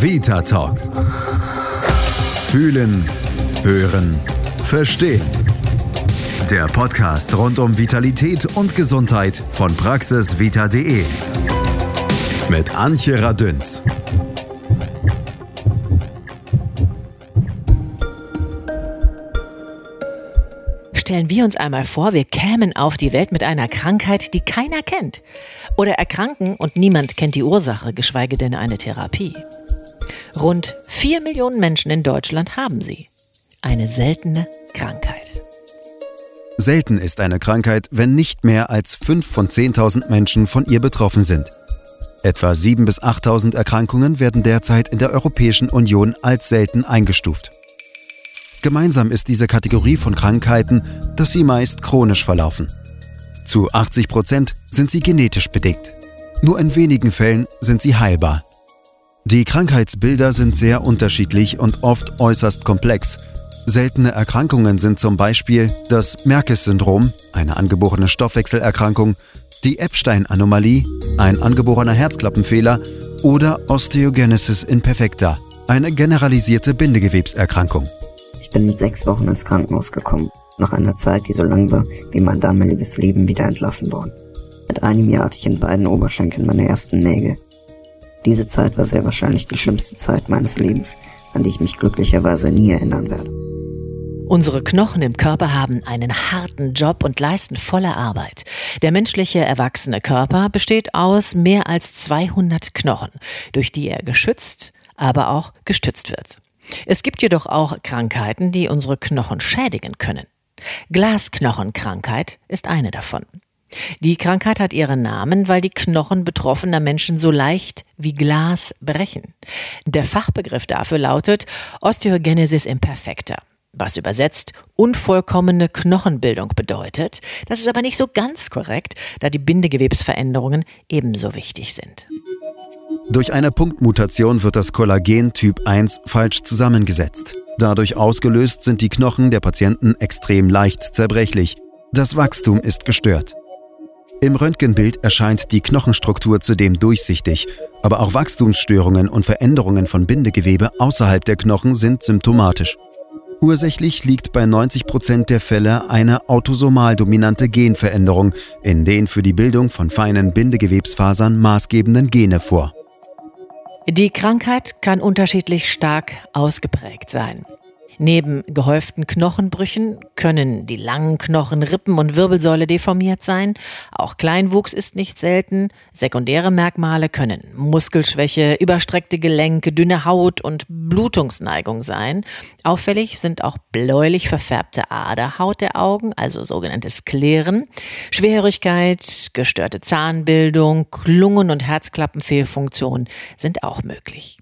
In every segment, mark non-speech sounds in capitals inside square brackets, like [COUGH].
Vita Talk. Fühlen, hören, verstehen. Der Podcast rund um Vitalität und Gesundheit von praxisvita.de. Mit Antje Radünz. Stellen wir uns einmal vor, wir kämen auf die Welt mit einer Krankheit, die keiner kennt. Oder erkranken und niemand kennt die Ursache, geschweige denn eine Therapie. Rund vier Millionen Menschen in Deutschland haben sie. Eine seltene Krankheit. Selten ist eine Krankheit, wenn nicht mehr als fünf von 10.000 Menschen von ihr betroffen sind. Etwa 7.000 bis 8.000 Erkrankungen werden derzeit in der Europäischen Union als selten eingestuft. Gemeinsam ist diese Kategorie von Krankheiten, dass sie meist chronisch verlaufen. Zu 80 Prozent sind sie genetisch bedingt. Nur in wenigen Fällen sind sie heilbar. Die Krankheitsbilder sind sehr unterschiedlich und oft äußerst komplex. Seltene Erkrankungen sind zum Beispiel das Merkes-Syndrom, eine angeborene Stoffwechselerkrankung, die Epstein-Anomalie, ein angeborener Herzklappenfehler oder Osteogenesis imperfecta, eine generalisierte Bindegewebserkrankung. Ich bin mit sechs Wochen ins Krankenhaus gekommen, nach einer Zeit, die so lang war wie mein damaliges Leben, wieder entlassen worden. Mit einem Jahr hatte ich in beiden Oberschenkeln meine ersten Nägel. Diese Zeit war sehr wahrscheinlich die schlimmste Zeit meines Lebens, an die ich mich glücklicherweise nie erinnern werde. Unsere Knochen im Körper haben einen harten Job und leisten volle Arbeit. Der menschliche erwachsene Körper besteht aus mehr als 200 Knochen, durch die er geschützt, aber auch gestützt wird. Es gibt jedoch auch Krankheiten, die unsere Knochen schädigen können. Glasknochenkrankheit ist eine davon. Die Krankheit hat ihren Namen, weil die Knochen betroffener Menschen so leicht wie Glas brechen. Der Fachbegriff dafür lautet Osteogenesis imperfecta, was übersetzt unvollkommene Knochenbildung bedeutet. Das ist aber nicht so ganz korrekt, da die Bindegewebsveränderungen ebenso wichtig sind. Durch eine Punktmutation wird das Kollagen Typ 1 falsch zusammengesetzt. Dadurch ausgelöst sind die Knochen der Patienten extrem leicht zerbrechlich. Das Wachstum ist gestört. Im Röntgenbild erscheint die Knochenstruktur zudem durchsichtig, aber auch Wachstumsstörungen und Veränderungen von Bindegewebe außerhalb der Knochen sind symptomatisch. Ursächlich liegt bei 90 Prozent der Fälle eine autosomal dominante Genveränderung in den für die Bildung von feinen Bindegewebsfasern maßgebenden Gene vor. Die Krankheit kann unterschiedlich stark ausgeprägt sein. Neben gehäuften Knochenbrüchen können die langen Knochen, Rippen und Wirbelsäule deformiert sein. Auch Kleinwuchs ist nicht selten. Sekundäre Merkmale können Muskelschwäche, überstreckte Gelenke, dünne Haut und Blutungsneigung sein. Auffällig sind auch bläulich verfärbte Aderhaut der Augen, also sogenanntes Kleren, Schwerhörigkeit, gestörte Zahnbildung, Lungen- und Herzklappenfehlfunktion sind auch möglich.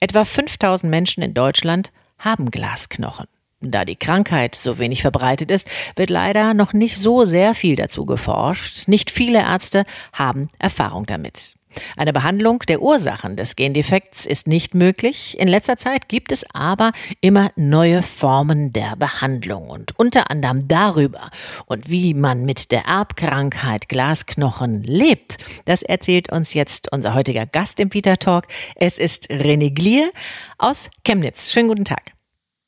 Etwa 5000 Menschen in Deutschland haben Glasknochen. Da die Krankheit so wenig verbreitet ist, wird leider noch nicht so sehr viel dazu geforscht. Nicht viele Ärzte haben Erfahrung damit. Eine Behandlung der Ursachen des Gendefekts ist nicht möglich. In letzter Zeit gibt es aber immer neue Formen der Behandlung und unter anderem darüber und wie man mit der Erbkrankheit Glasknochen lebt. Das erzählt uns jetzt unser heutiger Gast im Vita Talk. Es ist René Glier aus Chemnitz. Schönen guten Tag.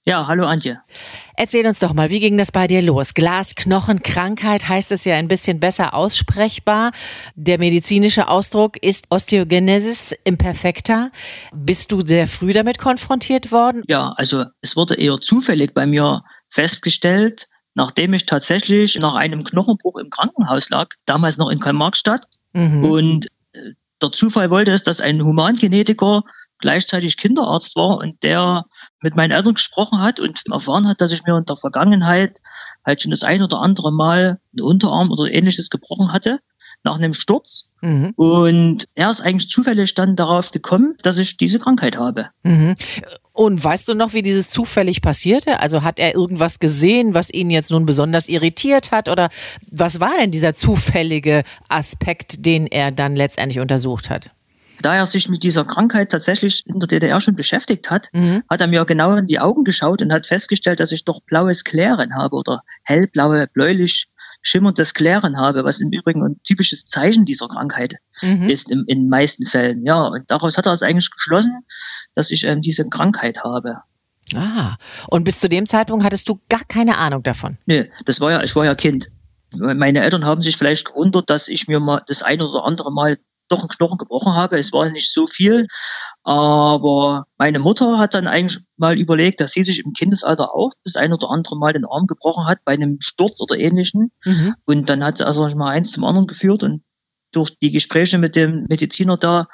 Ja, hallo Antje. Erzähl uns doch mal, wie ging das bei dir los? Glasknochenkrankheit heißt es ja ein bisschen besser aussprechbar. Der medizinische Ausdruck ist Osteogenesis imperfecta. Bist du sehr früh damit konfrontiert worden? Ja, also es wurde eher zufällig bei mir festgestellt, nachdem ich tatsächlich nach einem Knochenbruch im Krankenhaus lag, damals noch in Karl-Marx-Stadt. Mhm. Und äh, der Zufall wollte es, dass ein Humangenetiker gleichzeitig Kinderarzt war und der mit meinen Eltern gesprochen hat und erfahren hat, dass ich mir in der Vergangenheit halt schon das ein oder andere Mal einen Unterarm oder ähnliches gebrochen hatte nach einem Sturz. Mhm. Und er ist eigentlich zufällig dann darauf gekommen, dass ich diese Krankheit habe. Mhm. Und weißt du noch, wie dieses zufällig passierte? Also hat er irgendwas gesehen, was ihn jetzt nun besonders irritiert hat? Oder was war denn dieser zufällige Aspekt, den er dann letztendlich untersucht hat? Da er sich mit dieser Krankheit tatsächlich in der DDR schon beschäftigt hat, mhm. hat er mir genau in die Augen geschaut und hat festgestellt, dass ich doch blaues Klären habe oder hellblaue, bläulich schimmerndes Klären habe, was im Übrigen ein typisches Zeichen dieser Krankheit mhm. ist in den meisten Fällen. Ja, und daraus hat er es eigentlich geschlossen, dass ich ähm, diese Krankheit habe. Ah, und bis zu dem Zeitpunkt hattest du gar keine Ahnung davon? Nee, das war ja, ich war ja Kind. Meine Eltern haben sich vielleicht gewundert, dass ich mir mal das ein oder andere Mal doch einen Knochen gebrochen habe. Es war nicht so viel, aber meine Mutter hat dann eigentlich mal überlegt, dass sie sich im Kindesalter auch das ein oder andere Mal den Arm gebrochen hat bei einem Sturz oder ähnlichen. Mhm. Und dann hat sie also mal eins zum anderen geführt und durch die Gespräche mit dem Mediziner da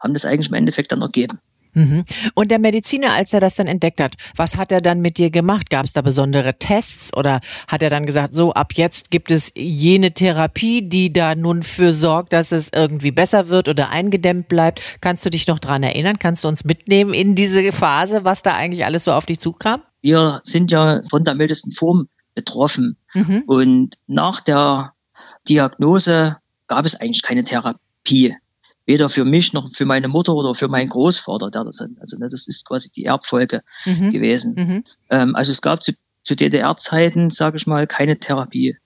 haben das eigentlich im Endeffekt dann ergeben. Mhm. Und der Mediziner, als er das dann entdeckt hat, was hat er dann mit dir gemacht? Gab es da besondere Tests oder hat er dann gesagt, so ab jetzt gibt es jene Therapie, die da nun für sorgt, dass es irgendwie besser wird oder eingedämmt bleibt? Kannst du dich noch dran erinnern? Kannst du uns mitnehmen in diese Phase, was da eigentlich alles so auf dich zukam? Wir sind ja von der mildesten Form betroffen mhm. und nach der Diagnose gab es eigentlich keine Therapie weder für mich noch für meine Mutter oder für meinen Großvater, der das, also ne, das ist quasi die Erbfolge mhm. gewesen. Mhm. Ähm, also es gab zu, zu DDR-Zeiten, sage ich mal, keine Therapie.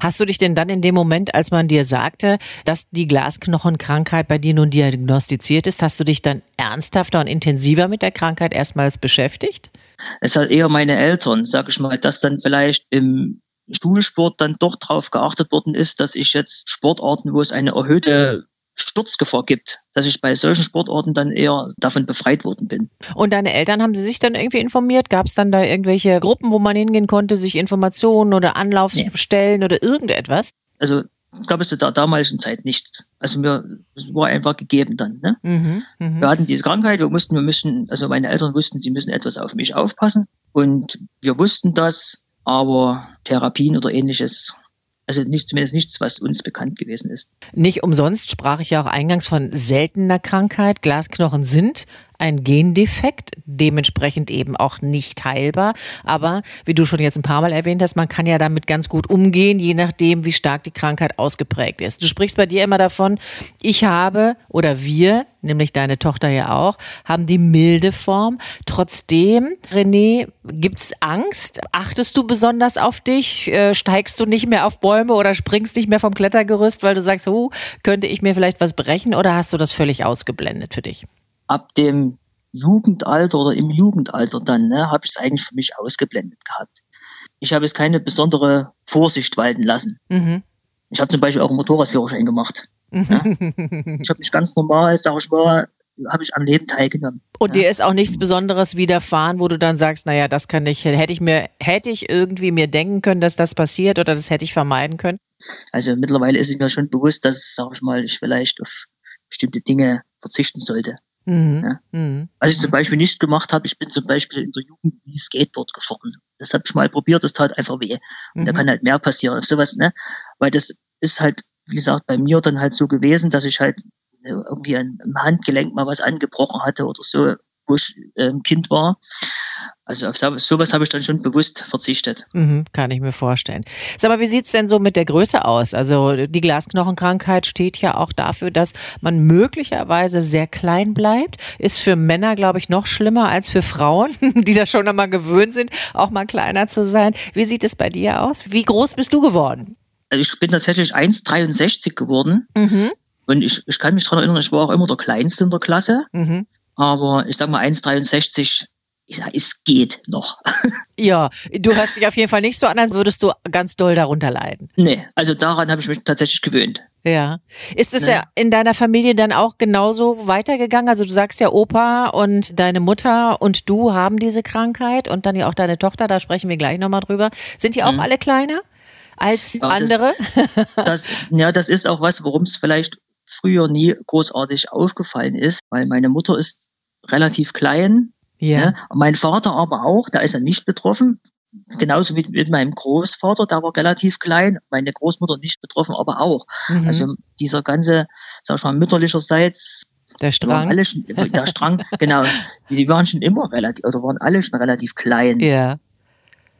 Hast du dich denn dann in dem Moment, als man dir sagte, dass die Glasknochenkrankheit bei dir nun diagnostiziert ist, hast du dich dann ernsthafter und intensiver mit der Krankheit erstmals beschäftigt? Es hat eher meine Eltern, sage ich mal, dass dann vielleicht im Schulsport dann doch darauf geachtet worden ist, dass ich jetzt Sportarten, wo es eine erhöhte Sturzgefahr gibt, dass ich bei solchen Sportorten dann eher davon befreit worden bin. Und deine Eltern haben sie sich dann irgendwie informiert? Gab es dann da irgendwelche Gruppen, wo man hingehen konnte, sich Informationen oder Anlaufstellen nee. oder irgendetwas? Also gab es zu der damaligen Zeit nichts. Also mir es war einfach gegeben dann. Ne? Mhm, mh. Wir hatten diese Krankheit, wir mussten, wir müssen, also meine Eltern wussten, sie müssen etwas auf mich aufpassen und wir wussten das, aber Therapien oder ähnliches also nicht, zumindest nichts, was uns bekannt gewesen ist. Nicht umsonst sprach ich ja auch eingangs von seltener Krankheit. Glasknochen sind ein Gendefekt, dementsprechend eben auch nicht heilbar. Aber wie du schon jetzt ein paar Mal erwähnt hast, man kann ja damit ganz gut umgehen, je nachdem, wie stark die Krankheit ausgeprägt ist. Du sprichst bei dir immer davon, ich habe oder wir, nämlich deine Tochter ja auch, haben die milde Form. Trotzdem, René, gibt's Angst? Achtest du besonders auf dich? Äh, steigst du nicht mehr auf Bäume oder springst nicht mehr vom Klettergerüst, weil du sagst, oh, könnte ich mir vielleicht was brechen oder hast du das völlig ausgeblendet für dich? Ab dem Jugendalter oder im Jugendalter dann, ne, habe ich es eigentlich für mich ausgeblendet gehabt. Ich habe es keine besondere Vorsicht walten lassen. Mhm. Ich habe zum Beispiel auch einen Motorradführerschein gemacht. Ja. [LAUGHS] ich habe mich ganz normal, sag ich mal, habe ich am Leben teilgenommen. Und ja. dir ist auch nichts Besonderes widerfahren, wo du dann sagst, naja, das kann ich, hätte ich mir, hätte ich irgendwie mir denken können, dass das passiert oder das hätte ich vermeiden können? Also mittlerweile ist es mir schon bewusst, dass, sag ich mal, ich vielleicht auf bestimmte Dinge verzichten sollte. Mhm. Ja. Mhm. Was ich zum Beispiel nicht gemacht habe, ich bin zum Beispiel in der Jugend nie Skateboard gefahren. Das habe ich mal probiert, das tat einfach weh. Und mhm. da kann halt mehr passieren. Sowas, ne? Weil das ist halt, wie gesagt, bei mir dann halt so gewesen, dass ich halt äh, irgendwie an, am Handgelenk mal was angebrochen hatte oder so, wo ich äh, Kind war. Also auf sowas habe ich dann schon bewusst verzichtet. Mhm, kann ich mir vorstellen. Sag mal, wie sieht's denn so mit der Größe aus? Also die Glasknochenkrankheit steht ja auch dafür, dass man möglicherweise sehr klein bleibt. Ist für Männer, glaube ich, noch schlimmer als für Frauen, [LAUGHS] die da schon einmal gewöhnt sind, auch mal kleiner zu sein. Wie sieht es bei dir aus? Wie groß bist du geworden? Also ich bin tatsächlich 1,63 geworden. Mhm. Und ich, ich kann mich daran erinnern, ich war auch immer der Kleinste in der Klasse. Mhm. Aber ich sag mal 1,63 ich sage, es geht noch. [LAUGHS] Ja, du hörst dich auf jeden Fall nicht so an, als würdest du ganz doll darunter leiden. Nee, also daran habe ich mich tatsächlich gewöhnt. Ja. Ist es nee. ja in deiner Familie dann auch genauso weitergegangen? Also du sagst ja, Opa und deine Mutter und du haben diese Krankheit und dann ja auch deine Tochter, da sprechen wir gleich nochmal drüber. Sind die auch mhm. alle kleiner als ja, andere? Das, [LAUGHS] das, ja, das ist auch was, worum es vielleicht früher nie großartig aufgefallen ist, weil meine Mutter ist relativ klein ja. Ne? Mein Vater aber auch, da ist er nicht betroffen. Genauso wie mit meinem Großvater, der war relativ klein, meine Großmutter nicht betroffen, aber auch. Mhm. Also dieser ganze, sag ich mal, mütterlicherseits der Strang. Alle schon, der Strang, genau. Die waren schon immer relativ, oder waren alle schon relativ klein. Ja.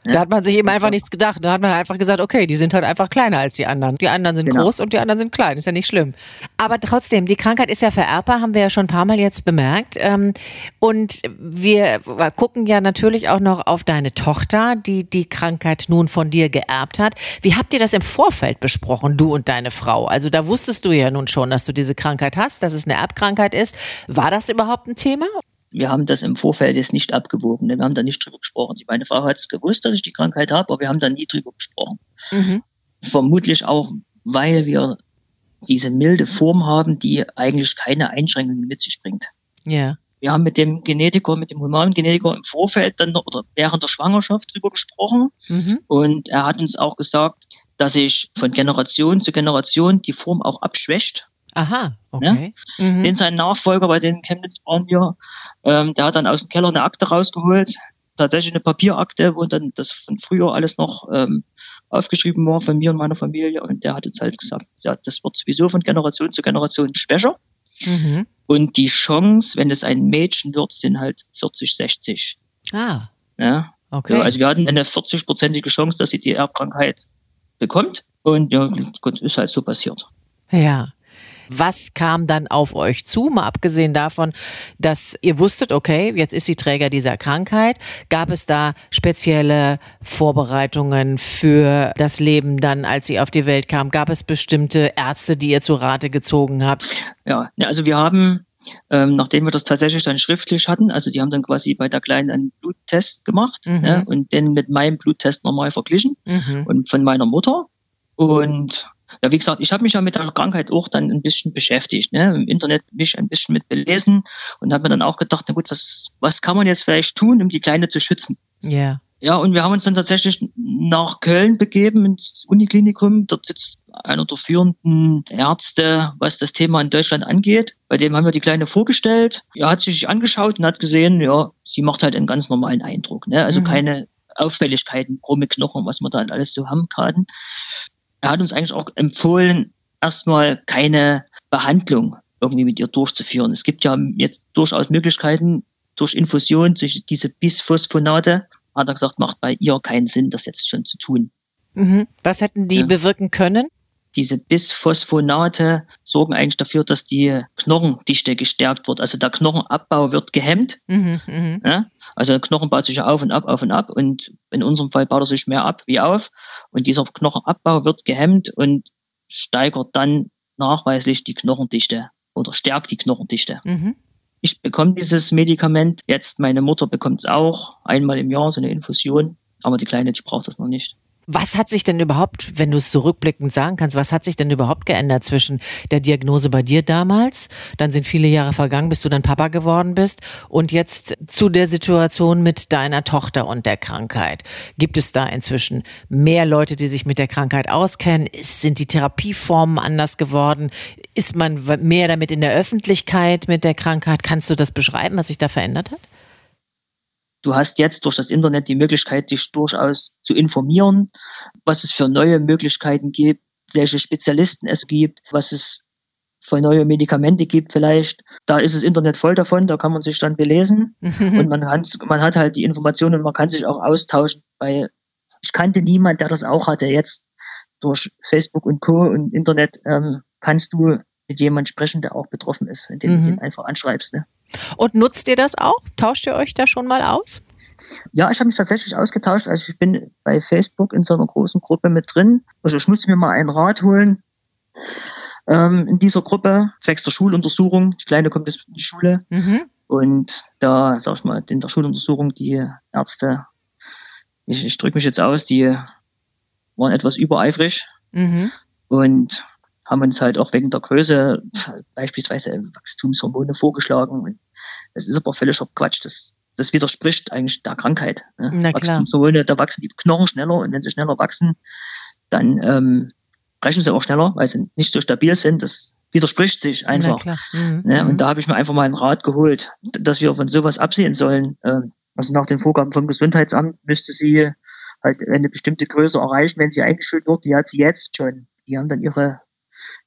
Da hat man sich eben einfach nichts gedacht. Da hat man einfach gesagt, okay, die sind halt einfach kleiner als die anderen. Die anderen sind genau. groß und die anderen sind klein. Ist ja nicht schlimm. Aber trotzdem, die Krankheit ist ja vererbbar, haben wir ja schon ein paar Mal jetzt bemerkt. Ähm, und wir gucken ja natürlich auch noch auf deine Tochter, die die Krankheit nun von dir geerbt hat. Wie habt ihr das im Vorfeld besprochen, du und deine Frau? Also da wusstest du ja nun schon, dass du diese Krankheit hast, dass es eine Erbkrankheit ist. War das überhaupt ein Thema? Wir haben das im Vorfeld jetzt nicht abgewogen. Wir haben da nicht drüber gesprochen. Meine Frau hat es gewusst, dass ich die Krankheit habe, aber wir haben da nie drüber gesprochen. Mhm. Vermutlich auch, weil wir diese milde Form haben, die eigentlich keine Einschränkungen mit sich bringt. Ja. Wir haben mit dem Genetiker, mit dem humanen Genetiker im Vorfeld dann noch, oder während der Schwangerschaft drüber gesprochen. Mhm. Und er hat uns auch gesagt, dass sich von Generation zu Generation die Form auch abschwächt. Aha, okay. Ja? Mhm. Den sein Nachfolger bei den Chemnitz wir, ähm, der hat dann aus dem Keller eine Akte rausgeholt, tatsächlich eine Papierakte, wo dann das von früher alles noch ähm, aufgeschrieben war von mir und meiner Familie. Und der hat jetzt halt gesagt, ja, das wird sowieso von Generation zu Generation schwächer. Mhm. Und die Chance, wenn es ein Mädchen wird, sind halt 40, 60. Ah. Ja. Okay. Ja, also wir hatten eine 40-prozentige Chance, dass sie die Erbkrankheit bekommt. Und ja, gut, ist halt so passiert. Ja. Was kam dann auf euch zu? Mal abgesehen davon, dass ihr wusstet, okay, jetzt ist sie Träger dieser Krankheit. Gab es da spezielle Vorbereitungen für das Leben dann, als sie auf die Welt kam? Gab es bestimmte Ärzte, die ihr zu Rate gezogen habt? Ja, also wir haben ähm, nachdem wir das tatsächlich dann schriftlich hatten, also die haben dann quasi bei der Kleinen einen Bluttest gemacht mhm. ja, und den mit meinem Bluttest normal verglichen mhm. und von meiner Mutter. Und ja, wie gesagt, ich habe mich ja mit der Krankheit auch dann ein bisschen beschäftigt, ne? im Internet mich ein bisschen mit belesen und habe mir dann auch gedacht, na gut, was, was kann man jetzt vielleicht tun, um die Kleine zu schützen? Ja. Yeah. Ja, und wir haben uns dann tatsächlich nach Köln begeben, ins Uniklinikum. Dort sitzt einer der führenden Ärzte, was das Thema in Deutschland angeht. Bei dem haben wir die Kleine vorgestellt. Er hat sich angeschaut und hat gesehen, ja, sie macht halt einen ganz normalen Eindruck. Ne? Also mhm. keine Auffälligkeiten, krumme Knochen, was wir da alles so haben gerade er hat uns eigentlich auch empfohlen, erstmal keine Behandlung irgendwie mit ihr durchzuführen. Es gibt ja jetzt durchaus Möglichkeiten durch Infusion, durch diese Bisphosphonate, hat er gesagt, macht bei ihr keinen Sinn, das jetzt schon zu tun. Mhm. Was hätten die ja. bewirken können? Diese Bisphosphonate sorgen eigentlich dafür, dass die Knochendichte gestärkt wird. Also der Knochenabbau wird gehemmt. Mhm, mh. ja? Also der Knochen baut sich ja auf und ab, auf und ab. Und in unserem Fall baut er sich mehr ab wie auf. Und dieser Knochenabbau wird gehemmt und steigert dann nachweislich die Knochendichte oder stärkt die Knochendichte. Mhm. Ich bekomme dieses Medikament jetzt. Meine Mutter bekommt es auch einmal im Jahr, so eine Infusion. Aber die Kleine, die braucht das noch nicht. Was hat sich denn überhaupt, wenn du es zurückblickend sagen kannst, was hat sich denn überhaupt geändert zwischen der Diagnose bei dir damals, dann sind viele Jahre vergangen, bis du dann Papa geworden bist und jetzt zu der Situation mit deiner Tochter und der Krankheit? Gibt es da inzwischen mehr Leute, die sich mit der Krankheit auskennen? Sind die Therapieformen anders geworden? Ist man mehr damit in der Öffentlichkeit mit der Krankheit? Kannst du das beschreiben, was sich da verändert hat? Du hast jetzt durch das Internet die Möglichkeit, dich durchaus zu informieren, was es für neue Möglichkeiten gibt, welche Spezialisten es gibt, was es für neue Medikamente gibt vielleicht. Da ist das Internet voll davon, da kann man sich dann belesen [LAUGHS] und man, kann, man hat halt die Informationen und man kann sich auch austauschen, weil ich kannte niemand, der das auch hatte. Jetzt durch Facebook und Co. und Internet ähm, kannst du mit jemandem sprechen, der auch betroffen ist, indem mhm. du ihn einfach anschreibst. Ne? Und nutzt ihr das auch? Tauscht ihr euch da schon mal aus? Ja, ich habe mich tatsächlich ausgetauscht. Also ich bin bei Facebook in so einer großen Gruppe mit drin. Also ich muss mir mal einen Rat holen ähm, in dieser Gruppe, zwecks der Schuluntersuchung. Die Kleine kommt jetzt in die Schule. Mhm. Und da, sag ich mal, in der Schuluntersuchung, die Ärzte, ich, ich drücke mich jetzt aus, die waren etwas übereifrig. Mhm. Und haben uns halt auch wegen der Größe beispielsweise Wachstumshormone vorgeschlagen. Das ist aber völliger Quatsch. Das, das widerspricht eigentlich der Krankheit. Ne? Wachstumshormone, da wachsen die Knochen schneller und wenn sie schneller wachsen, dann ähm, brechen sie auch schneller, weil sie nicht so stabil sind. Das widerspricht sich einfach. Mhm. Ne? Und mhm. da habe ich mir einfach mal einen Rat geholt, dass wir von sowas absehen sollen. Ähm, also nach den Vorgaben vom Gesundheitsamt müsste sie halt eine bestimmte Größe erreichen, wenn sie eingeschult wird. Die hat sie jetzt schon. Die haben dann ihre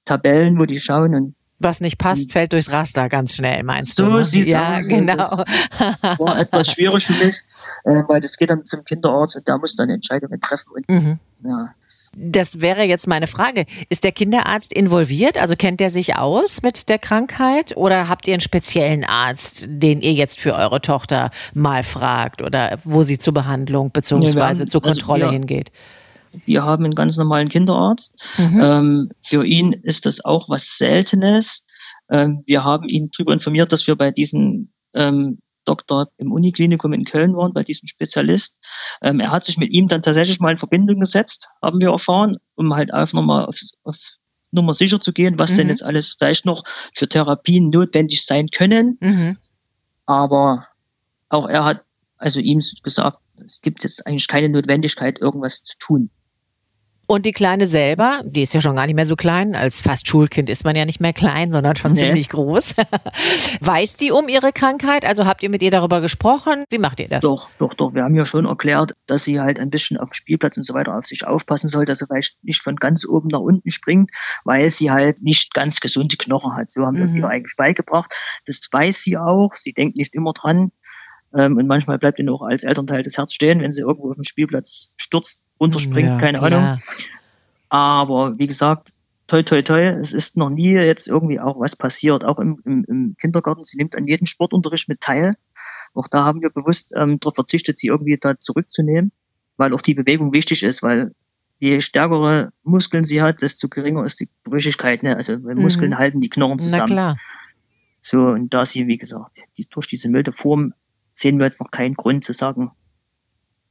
Tabellen, wo die schauen und Was nicht passt, fällt durchs Raster ganz schnell, meinst so du? So ne? sieht ja, aus. genau. Das [LAUGHS] war etwas schwierig für mich, äh, weil das geht dann zum Kinderarzt und der muss dann Entscheidungen treffen. Und, mhm. ja, das, das wäre jetzt meine Frage. Ist der Kinderarzt involviert? Also kennt der sich aus mit der Krankheit? Oder habt ihr einen speziellen Arzt, den ihr jetzt für eure Tochter mal fragt oder wo sie zur Behandlung bzw. Ja, zur Kontrolle also wir, hingeht? Wir haben einen ganz normalen Kinderarzt. Mhm. Ähm, für ihn ist das auch was Seltenes. Ähm, wir haben ihn darüber informiert, dass wir bei diesem ähm, Doktor im Uniklinikum in Köln waren, bei diesem Spezialist. Ähm, er hat sich mit ihm dann tatsächlich mal in Verbindung gesetzt, haben wir erfahren, um halt einfach nochmal auf, auf Nummer sicher zu gehen, was mhm. denn jetzt alles vielleicht noch für Therapien notwendig sein können. Mhm. Aber auch er hat also ihm gesagt, es gibt jetzt eigentlich keine Notwendigkeit, irgendwas zu tun. Und die Kleine selber, die ist ja schon gar nicht mehr so klein. Als fast Schulkind ist man ja nicht mehr klein, sondern schon nee. ziemlich groß. [LAUGHS] Weiß die um ihre Krankheit? Also habt ihr mit ihr darüber gesprochen? Wie macht ihr das? Doch, doch, doch. Wir haben ja schon erklärt, dass sie halt ein bisschen auf dem Spielplatz und so weiter auf sich aufpassen soll, dass sie vielleicht nicht von ganz oben nach unten springt, weil sie halt nicht ganz gesunde Knochen hat. So haben wir mhm. es ihr eigentlich beigebracht. Das weiß sie auch. Sie denkt nicht immer dran. Ähm, und manchmal bleibt ihnen auch als Elternteil das Herz stehen, wenn sie irgendwo auf dem Spielplatz stürzt, runterspringt, ja, keine klar. Ahnung. Aber wie gesagt, toi, toi, toi, es ist noch nie jetzt irgendwie auch was passiert, auch im, im, im Kindergarten. Sie nimmt an jedem Sportunterricht mit teil. Auch da haben wir bewusst ähm, darauf verzichtet, sie irgendwie da zurückzunehmen, weil auch die Bewegung wichtig ist, weil je stärkere Muskeln sie hat, desto geringer ist die Brüchigkeit. Ne? Also mhm. Muskeln halten die Knochen zusammen. Na klar. So, und da sie, wie gesagt, die, durch diese milde Form sehen wir jetzt noch keinen Grund zu sagen,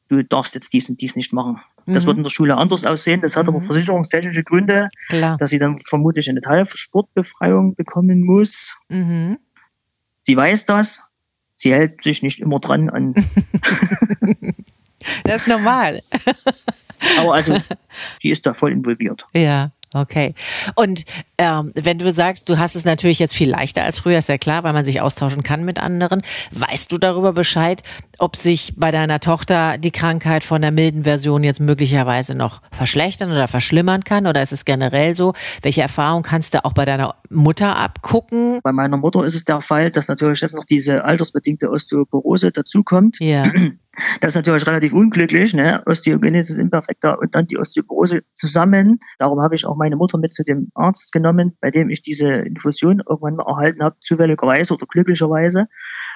du darfst jetzt dies und dies nicht machen. Das mhm. wird in der Schule anders aussehen. Das hat mhm. aber versicherungstechnische Gründe, Klar. dass sie dann vermutlich eine Teilsportbefreiung bekommen muss. Mhm. Sie weiß das. Sie hält sich nicht immer dran an. [LAUGHS] das ist normal. aber also, [LAUGHS] sie ist da voll involviert. Ja. Okay. Und ähm, wenn du sagst, du hast es natürlich jetzt viel leichter als früher, ist ja klar, weil man sich austauschen kann mit anderen. Weißt du darüber Bescheid, ob sich bei deiner Tochter die Krankheit von der milden Version jetzt möglicherweise noch verschlechtern oder verschlimmern kann? Oder ist es generell so? Welche Erfahrung kannst du auch bei deiner Mutter abgucken? Bei meiner Mutter ist es der Fall, dass natürlich jetzt noch diese altersbedingte Osteoporose dazukommt. Ja. [CLEARS THROAT] Das ist natürlich relativ unglücklich, ne? Osteogenesis imperfecta und dann die Osteoporose zusammen. Darum habe ich auch meine Mutter mit zu dem Arzt genommen, bei dem ich diese Infusion irgendwann mal erhalten habe, zufälligerweise oder glücklicherweise.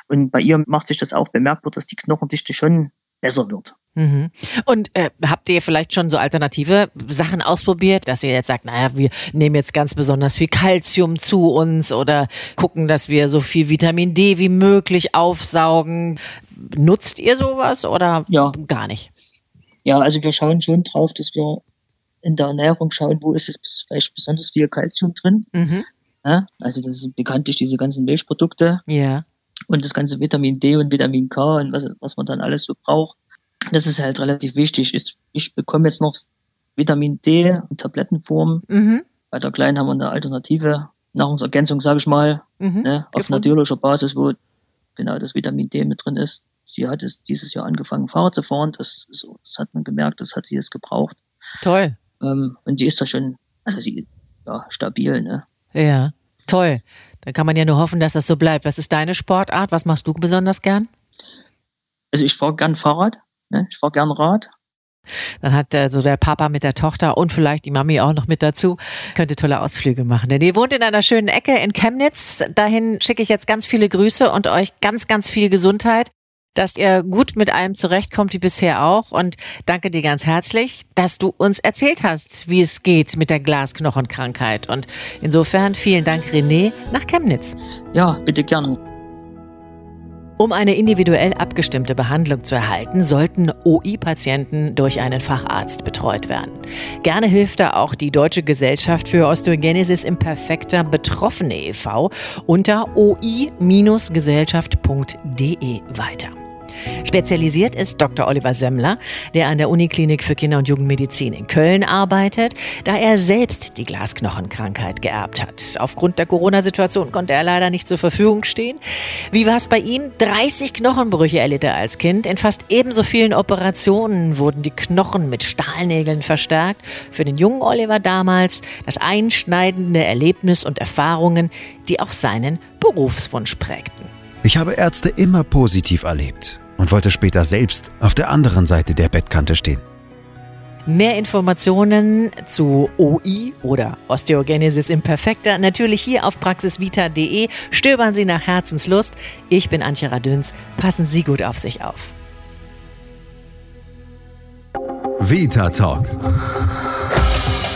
Und bei ihr macht sich das auch bemerkbar, dass die Knochendichte schon besser wird. Mhm. Und äh, habt ihr vielleicht schon so alternative Sachen ausprobiert, dass ihr jetzt sagt, naja, wir nehmen jetzt ganz besonders viel Kalzium zu uns oder gucken, dass wir so viel Vitamin D wie möglich aufsaugen? Nutzt ihr sowas oder ja. gar nicht? Ja, also wir schauen schon drauf, dass wir in der Ernährung schauen, wo ist es vielleicht besonders viel Kalzium drin. Mhm. Ja, also das sind bekanntlich diese ganzen Milchprodukte. Ja. Und das ganze Vitamin D und Vitamin K und was, was man dann alles so braucht. Das ist halt relativ wichtig. Ich, ich bekomme jetzt noch Vitamin D in Tablettenform. Mhm. Bei der Kleinen haben wir eine alternative Nahrungsergänzung, sage ich mal, mhm. ne, auf natürlicher Basis, wo genau das Vitamin D mit drin ist. Sie hat es dieses Jahr angefangen, Fahrrad zu fahren. Das, das hat man gemerkt, das hat sie jetzt gebraucht. Toll. Ähm, und sie ist da schon, also sie, ja, stabil, ne? Ja, toll. Dann kann man ja nur hoffen, dass das so bleibt. Was ist deine Sportart? Was machst du besonders gern? Also ich fahre gern Fahrrad, ne? ich fahre gern Rad. Dann hat also der Papa mit der Tochter und vielleicht die Mami auch noch mit dazu, könnte tolle Ausflüge machen. Denn ihr wohnt in einer schönen Ecke in Chemnitz. Dahin schicke ich jetzt ganz viele Grüße und euch ganz, ganz viel Gesundheit dass ihr gut mit allem zurechtkommt, wie bisher auch. Und danke dir ganz herzlich, dass du uns erzählt hast, wie es geht mit der Glasknochenkrankheit. Und insofern vielen Dank, René, nach Chemnitz. Ja, bitte gerne. Um eine individuell abgestimmte Behandlung zu erhalten, sollten OI-Patienten durch einen Facharzt betreut werden. Gerne hilft da auch die Deutsche Gesellschaft für Osteogenesis Imperfecta Betroffene e.V. unter oi-gesellschaft.de weiter. Spezialisiert ist Dr. Oliver Semmler, der an der Uniklinik für Kinder- und Jugendmedizin in Köln arbeitet, da er selbst die Glasknochenkrankheit geerbt hat. Aufgrund der Corona-Situation konnte er leider nicht zur Verfügung stehen. Wie war es bei ihm? 30 Knochenbrüche erlitt er als Kind. In fast ebenso vielen Operationen wurden die Knochen mit Stahlnägeln verstärkt. Für den jungen Oliver damals das einschneidende Erlebnis und Erfahrungen, die auch seinen Berufswunsch prägten. Ich habe Ärzte immer positiv erlebt und wollte später selbst auf der anderen Seite der Bettkante stehen. Mehr Informationen zu OI oder Osteogenesis imperfecta natürlich hier auf praxisvita.de. Stöbern Sie nach Herzenslust. Ich bin Antje Radüns. Passen Sie gut auf sich auf. Vita Talk.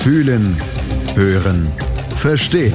Fühlen, hören, verstehen.